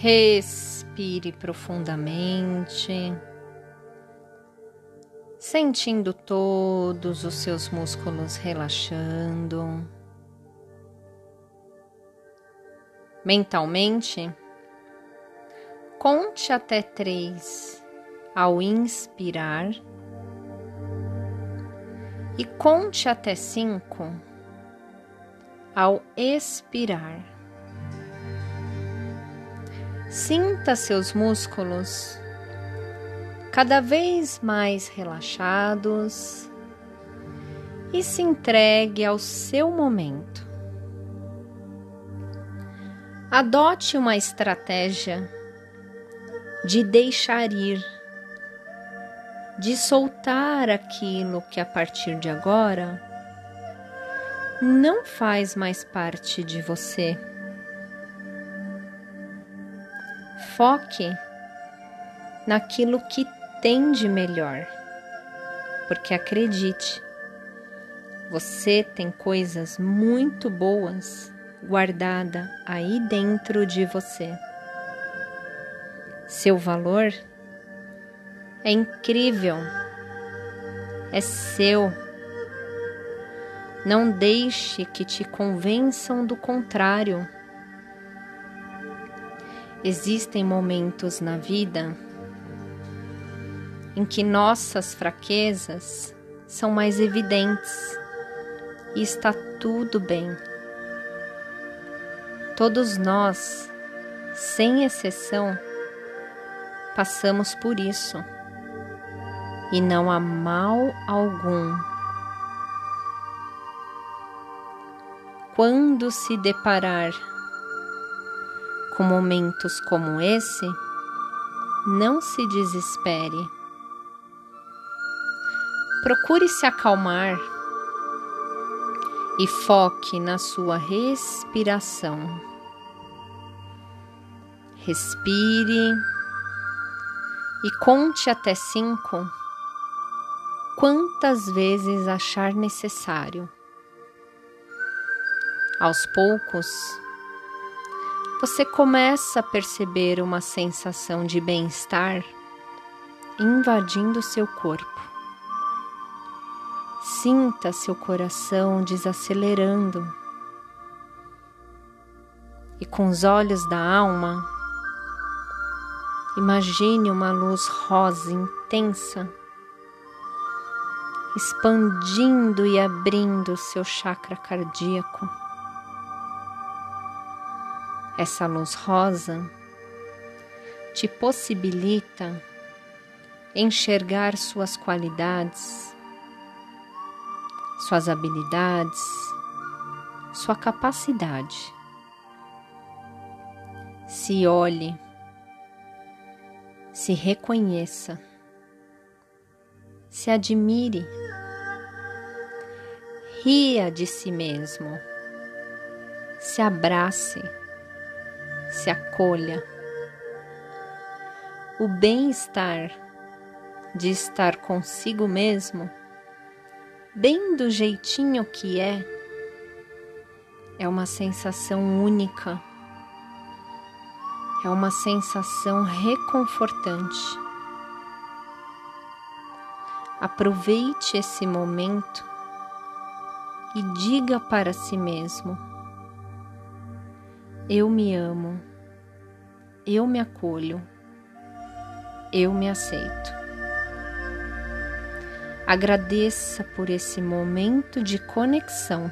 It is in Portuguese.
Respire profundamente, sentindo todos os seus músculos relaxando. Mentalmente, conte até três ao inspirar e conte até cinco ao expirar. Sinta seus músculos cada vez mais relaxados e se entregue ao seu momento. Adote uma estratégia de deixar ir, de soltar aquilo que a partir de agora não faz mais parte de você. Foque naquilo que tem de melhor, porque acredite, você tem coisas muito boas guardada aí dentro de você. Seu valor é incrível, é seu não deixe que te convençam do contrário. Existem momentos na vida em que nossas fraquezas são mais evidentes e está tudo bem. Todos nós, sem exceção, passamos por isso e não há mal algum quando se deparar com momentos como esse, não se desespere. Procure se acalmar e foque na sua respiração. Respire e conte até cinco quantas vezes achar necessário. Aos poucos, você começa a perceber uma sensação de bem-estar invadindo seu corpo. Sinta seu coração desacelerando e com os olhos da alma, imagine uma luz rosa intensa expandindo e abrindo seu chakra cardíaco essa luz rosa te possibilita enxergar suas qualidades, suas habilidades, sua capacidade. Se olhe, se reconheça, se admire, ria de si mesmo, se abrace se acolha. O bem-estar de estar consigo mesmo, bem do jeitinho que é, é uma sensação única, é uma sensação reconfortante. Aproveite esse momento e diga para si mesmo: eu me amo, eu me acolho, eu me aceito. Agradeça por esse momento de conexão